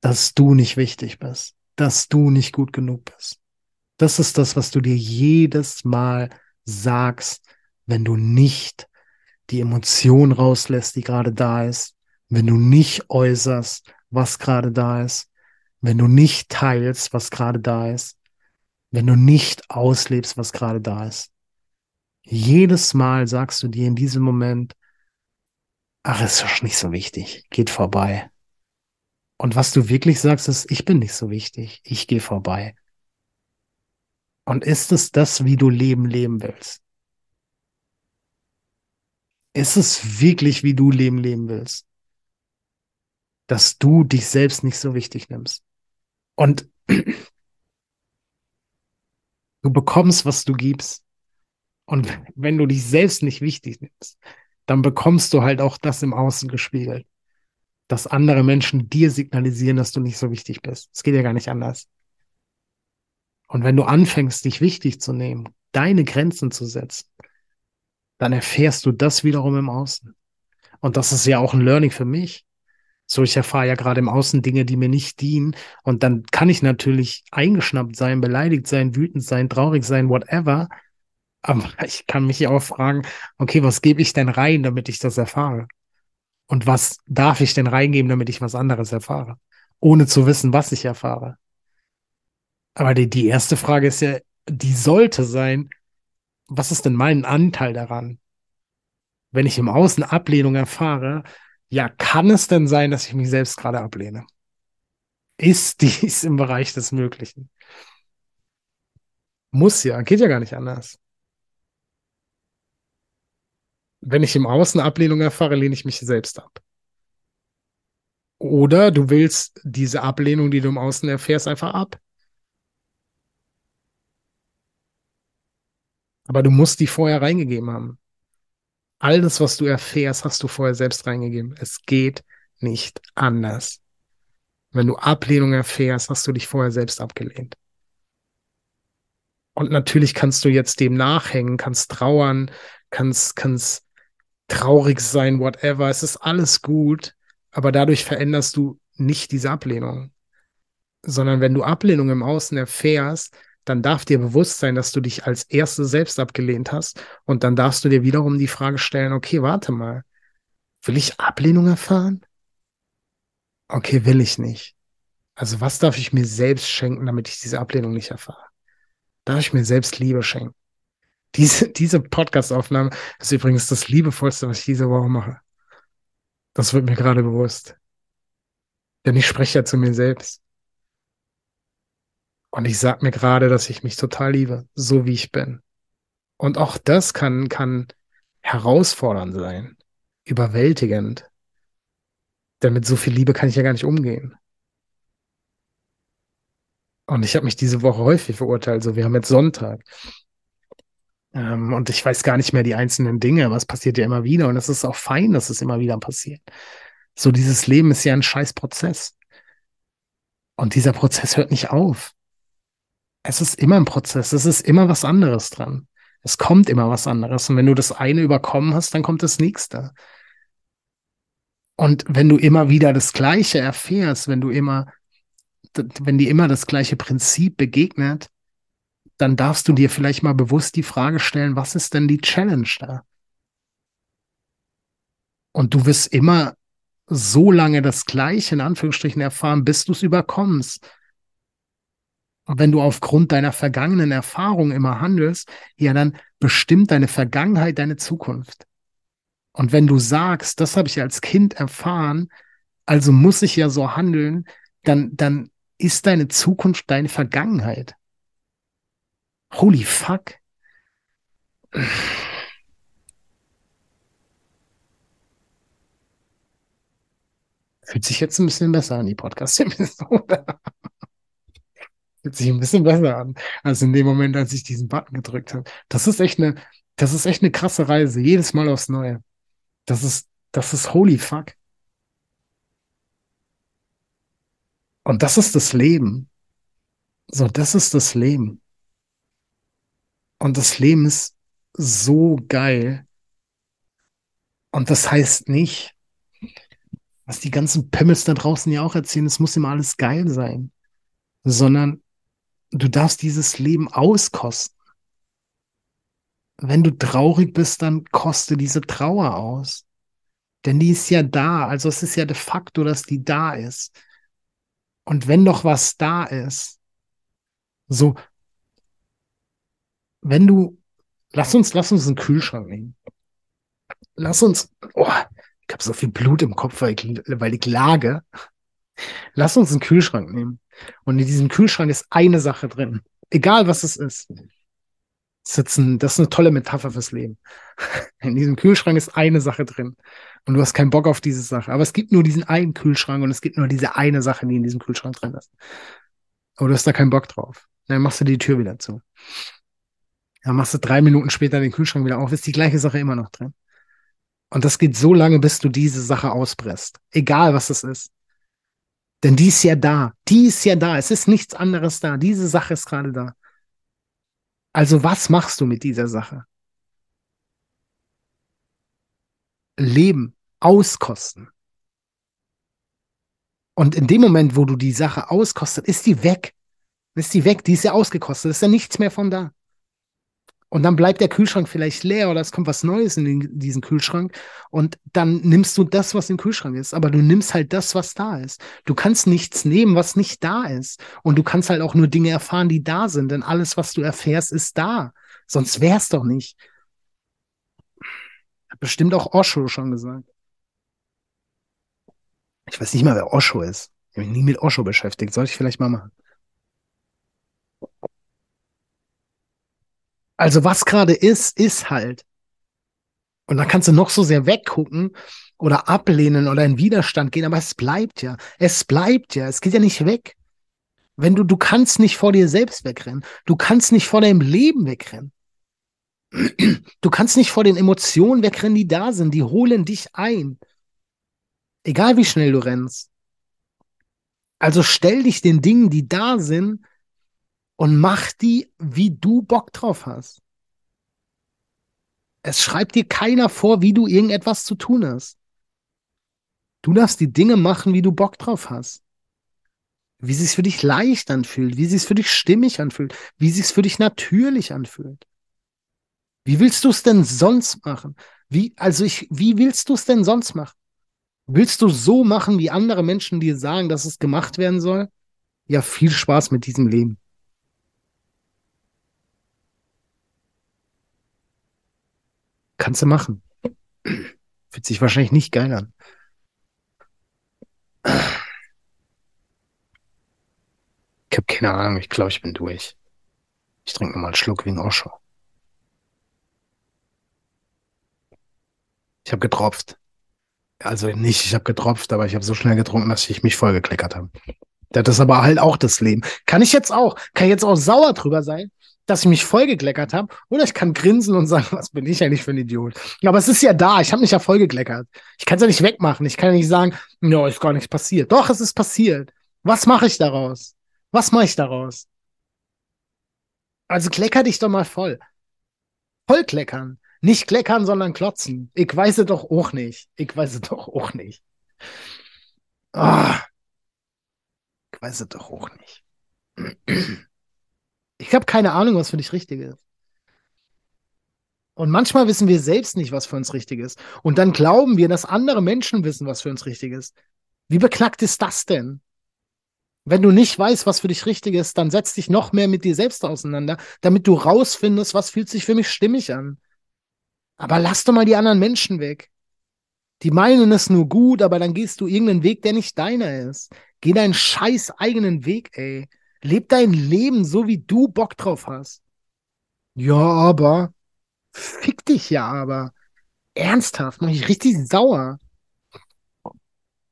dass du nicht wichtig bist, dass du nicht gut genug bist. Das ist das, was du dir jedes Mal sagst, wenn du nicht die Emotion rauslässt, die gerade da ist, wenn du nicht äußerst, was gerade da ist, wenn du nicht teilst, was gerade da ist, wenn du nicht auslebst, was gerade da ist. Jedes Mal sagst du dir in diesem Moment, ach, ist doch nicht so wichtig, geht vorbei. Und was du wirklich sagst, ist, ich bin nicht so wichtig, ich gehe vorbei. Und ist es das, wie du Leben leben willst? Ist es wirklich, wie du Leben leben willst? Dass du dich selbst nicht so wichtig nimmst. Und du bekommst, was du gibst. Und wenn du dich selbst nicht wichtig nimmst, dann bekommst du halt auch das im Außen gespiegelt. Dass andere Menschen dir signalisieren, dass du nicht so wichtig bist. Es geht ja gar nicht anders. Und wenn du anfängst, dich wichtig zu nehmen, deine Grenzen zu setzen, dann erfährst du das wiederum im Außen. Und das ist ja auch ein Learning für mich. So, ich erfahre ja gerade im Außen Dinge, die mir nicht dienen. Und dann kann ich natürlich eingeschnappt sein, beleidigt sein, wütend sein, traurig sein, whatever. Aber [LAUGHS] ich kann mich ja auch fragen, okay, was gebe ich denn rein, damit ich das erfahre? Und was darf ich denn reingeben, damit ich was anderes erfahre? Ohne zu wissen, was ich erfahre. Aber die, die erste Frage ist ja, die sollte sein, was ist denn mein Anteil daran? Wenn ich im Außen Ablehnung erfahre, ja, kann es denn sein, dass ich mich selbst gerade ablehne? Ist [LAUGHS] dies im Bereich des Möglichen? Muss ja, geht ja gar nicht anders. Wenn ich im Außen Ablehnung erfahre, lehne ich mich selbst ab. Oder du willst diese Ablehnung, die du im Außen erfährst, einfach ab. Aber du musst die vorher reingegeben haben. Alles, was du erfährst, hast du vorher selbst reingegeben. Es geht nicht anders. Wenn du Ablehnung erfährst, hast du dich vorher selbst abgelehnt. Und natürlich kannst du jetzt dem nachhängen, kannst trauern, kannst, kannst traurig sein, whatever. Es ist alles gut, aber dadurch veränderst du nicht diese Ablehnung. Sondern wenn du Ablehnung im Außen erfährst, dann darf dir bewusst sein, dass du dich als Erste selbst abgelehnt hast. Und dann darfst du dir wiederum die Frage stellen, okay, warte mal, will ich Ablehnung erfahren? Okay, will ich nicht. Also was darf ich mir selbst schenken, damit ich diese Ablehnung nicht erfahre? Darf ich mir selbst Liebe schenken? Diese, diese Podcast-Aufnahme ist übrigens das Liebevollste, was ich diese Woche mache. Das wird mir gerade bewusst. Denn ich spreche ja zu mir selbst. Und ich sag mir gerade, dass ich mich total liebe, so wie ich bin. Und auch das kann, kann herausfordernd sein, überwältigend. Denn mit so viel Liebe kann ich ja gar nicht umgehen. Und ich habe mich diese Woche häufig verurteilt. So, wir haben jetzt Sonntag. Ähm, und ich weiß gar nicht mehr die einzelnen Dinge, es passiert ja immer wieder. Und es ist auch fein, dass es immer wieder passiert. So, dieses Leben ist ja ein scheiß Prozess. Und dieser Prozess hört nicht auf es ist immer ein Prozess, es ist immer was anderes dran. Es kommt immer was anderes. Und wenn du das eine überkommen hast, dann kommt das nächste. Und wenn du immer wieder das Gleiche erfährst, wenn du immer, wenn dir immer das gleiche Prinzip begegnet, dann darfst du dir vielleicht mal bewusst die Frage stellen, was ist denn die Challenge da? Und du wirst immer so lange das Gleiche in Anführungsstrichen erfahren, bis du es überkommst. Wenn du aufgrund deiner vergangenen Erfahrungen immer handelst, ja, dann bestimmt deine Vergangenheit deine Zukunft. Und wenn du sagst, das habe ich als Kind erfahren, also muss ich ja so handeln, dann, dann ist deine Zukunft deine Vergangenheit. Holy fuck. Fühlt sich jetzt ein bisschen besser an, die Podcast-Episode. Fühlt sich ein bisschen besser an, als in dem Moment, als ich diesen Button gedrückt habe. Das ist echt eine, das ist echt eine krasse Reise. Jedes Mal aufs Neue. Das ist, das ist holy fuck. Und das ist das Leben. So, das ist das Leben. Und das Leben ist so geil. Und das heißt nicht, was die ganzen Pimmels da draußen ja auch erzählen, es muss immer alles geil sein, sondern du darfst dieses Leben auskosten. Wenn du traurig bist, dann koste diese Trauer aus. Denn die ist ja da. Also es ist ja de facto, dass die da ist. Und wenn doch was da ist, so, wenn du, lass uns, lass uns einen Kühlschrank nehmen. Lass uns, oh, ich habe so viel Blut im Kopf, weil ich, weil ich lage. Lass uns einen Kühlschrank nehmen. Und in diesem Kühlschrank ist eine Sache drin. Egal was es ist. Ein, das ist eine tolle Metapher fürs Leben. [LAUGHS] In diesem Kühlschrank ist eine Sache drin. Und du hast keinen Bock auf diese Sache. Aber es gibt nur diesen einen Kühlschrank und es gibt nur diese eine Sache, die in diesem Kühlschrank drin ist. Aber du hast da keinen Bock drauf. Dann machst du die Tür wieder zu. Dann machst du drei Minuten später den Kühlschrank wieder auf, ist die gleiche Sache immer noch drin. Und das geht so lange, bis du diese Sache auspresst. Egal was es ist. Denn die ist ja da. Die ist ja da. Es ist nichts anderes da. Diese Sache ist gerade da. Also was machst du mit dieser Sache? Leben, auskosten. Und in dem Moment, wo du die Sache auskostet, ist die weg. Ist die weg, die ist ja ausgekostet, ist ja nichts mehr von da. Und dann bleibt der Kühlschrank vielleicht leer oder es kommt was Neues in den, diesen Kühlschrank. Und dann nimmst du das, was im Kühlschrank ist. Aber du nimmst halt das, was da ist. Du kannst nichts nehmen, was nicht da ist. Und du kannst halt auch nur Dinge erfahren, die da sind. Denn alles, was du erfährst, ist da. Sonst wär's doch nicht. Hat bestimmt auch Osho schon gesagt. Ich weiß nicht mal, wer Osho ist. Ich habe mich nie mit Osho beschäftigt. Sollte ich vielleicht mal machen. Also was gerade ist, ist halt. Und da kannst du noch so sehr weggucken oder ablehnen oder in Widerstand gehen, aber es bleibt ja. Es bleibt ja. Es geht ja nicht weg. Wenn du, du kannst nicht vor dir selbst wegrennen. Du kannst nicht vor deinem Leben wegrennen. Du kannst nicht vor den Emotionen wegrennen, die da sind. Die holen dich ein. Egal wie schnell du rennst. Also stell dich den Dingen, die da sind, und mach die, wie du Bock drauf hast. Es schreibt dir keiner vor, wie du irgendetwas zu tun hast. Du darfst die Dinge machen, wie du Bock drauf hast. Wie es sich für dich leicht anfühlt, wie es sich für dich stimmig anfühlt, wie es sich für dich natürlich anfühlt. Wie willst du es denn sonst machen? Wie, also ich, wie willst du es denn sonst machen? Willst du so machen, wie andere Menschen dir sagen, dass es gemacht werden soll? Ja, viel Spaß mit diesem Leben. Kannst du machen. Fühlt sich wahrscheinlich nicht geil an. Ich habe keine Ahnung, ich glaube, ich bin durch. Ich trinke nochmal einen Schluck wegen Osho. Ich habe getropft. Also nicht, ich habe getropft, aber ich habe so schnell getrunken, dass ich mich vollgekleckert habe. Das ist aber halt auch das Leben. Kann ich jetzt auch, kann ich jetzt auch sauer drüber sein, dass ich mich vollgekleckert habe. Oder ich kann grinsen und sagen, [LAUGHS] was bin ich eigentlich für ein Idiot. Aber es ist ja da, ich habe mich ja vollgekleckert. Ich kann es ja nicht wegmachen. Ich kann ja nicht sagen, no, ist gar nichts passiert. Doch, es ist passiert. Was mache ich daraus? Was mache ich daraus? Also klecker dich doch mal voll. Voll kleckern. Nicht kleckern, sondern klotzen. Ich weiß es doch auch nicht. Ich weiß es doch auch nicht. Ah. Ich weiß es doch auch nicht. [CLEARS THROAT] Ich habe keine Ahnung, was für dich richtig ist. Und manchmal wissen wir selbst nicht, was für uns richtig ist. Und dann glauben wir, dass andere Menschen wissen, was für uns richtig ist. Wie beknackt ist das denn? Wenn du nicht weißt, was für dich richtig ist, dann setz dich noch mehr mit dir selbst auseinander, damit du rausfindest, was fühlt sich für mich stimmig an. Aber lass doch mal die anderen Menschen weg. Die meinen es nur gut, aber dann gehst du irgendeinen Weg, der nicht deiner ist. Geh deinen scheiß eigenen Weg, ey. Leb dein Leben so, wie du Bock drauf hast. Ja, aber. Fick dich ja, aber. Ernsthaft, mach ich richtig sauer.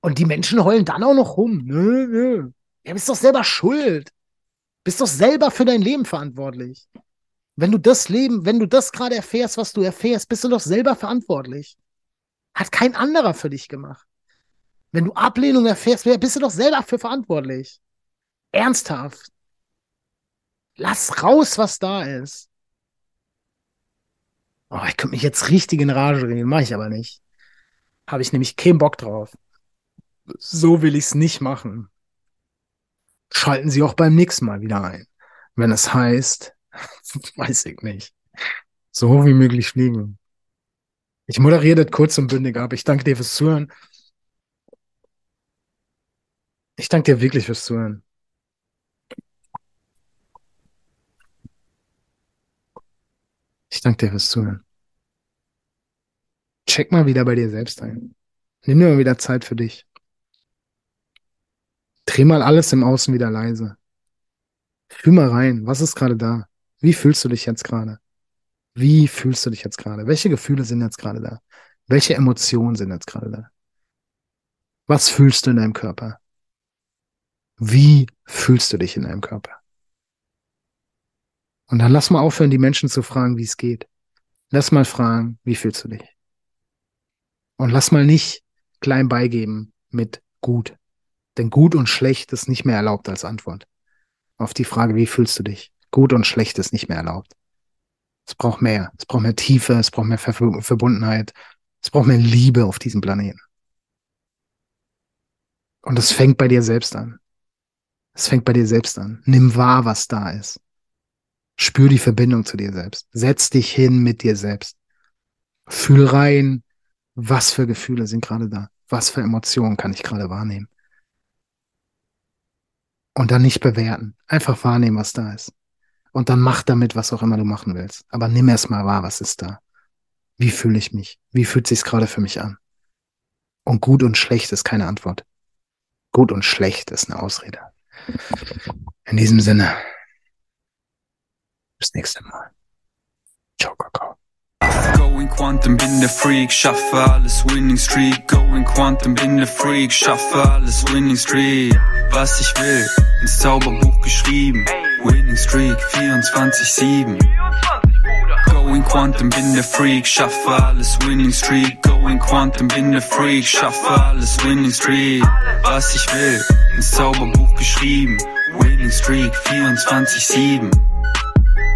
Und die Menschen heulen dann auch noch rum. Nö, nö. Ja, bist doch selber schuld. Bist doch selber für dein Leben verantwortlich. Wenn du das Leben, wenn du das gerade erfährst, was du erfährst, bist du doch selber verantwortlich. Hat kein anderer für dich gemacht. Wenn du Ablehnung erfährst, bist du doch selber für verantwortlich. Ernsthaft. Lass raus, was da ist. Oh, ich könnte mich jetzt richtig in Rage reden, mache ich aber nicht. Habe ich nämlich keinen Bock drauf. So will ich es nicht machen. Schalten Sie auch beim nächsten Mal wieder ein. Wenn es heißt, [LAUGHS] weiß ich nicht. So hoch wie möglich fliegen. Ich moderiere das kurz und bündig ab. Ich danke dir fürs Zuhören. Ich danke dir wirklich fürs Zuhören. Ich danke dir fürs Zuhören. Check mal wieder bei dir selbst ein. Nimm dir mal wieder Zeit für dich. Dreh mal alles im Außen wieder leise. Fühl mal rein. Was ist gerade da? Wie fühlst du dich jetzt gerade? Wie fühlst du dich jetzt gerade? Welche Gefühle sind jetzt gerade da? Welche Emotionen sind jetzt gerade da? Was fühlst du in deinem Körper? Wie fühlst du dich in deinem Körper? Und dann lass mal aufhören, die Menschen zu fragen, wie es geht. Lass mal fragen, wie fühlst du dich? Und lass mal nicht klein beigeben mit gut. Denn gut und schlecht ist nicht mehr erlaubt als Antwort. Auf die Frage, wie fühlst du dich? Gut und schlecht ist nicht mehr erlaubt. Es braucht mehr. Es braucht mehr Tiefe, es braucht mehr Ver Verbundenheit, es braucht mehr Liebe auf diesem Planeten. Und es fängt bei dir selbst an. Es fängt bei dir selbst an. Nimm wahr, was da ist. Spür die Verbindung zu dir selbst. Setz dich hin mit dir selbst. Fühl rein, was für Gefühle sind gerade da. Was für Emotionen kann ich gerade wahrnehmen. Und dann nicht bewerten. Einfach wahrnehmen, was da ist. Und dann mach damit, was auch immer du machen willst. Aber nimm erst mal wahr, was ist da. Wie fühle ich mich? Wie fühlt sich's gerade für mich an? Und gut und schlecht ist keine Antwort. Gut und schlecht ist eine Ausrede. In diesem Sinne. Bis nächste Mal. Ciao, Kakao. Going Quantum, bin der Freak, schaffe alles Winning Streak. Going Quantum, bin der Freak, schaffe alles Winning Streak. Was ich will, ins Zauberbuch geschrieben. Winning Streak 24-7. Going Quantum, bin der Freak, schaffe alles Winning Streak. Going Quantum, bin der Freak, schaffe alles Winning Streak. Was ich will, ins Zauberbuch geschrieben. Winning Streak 24-7.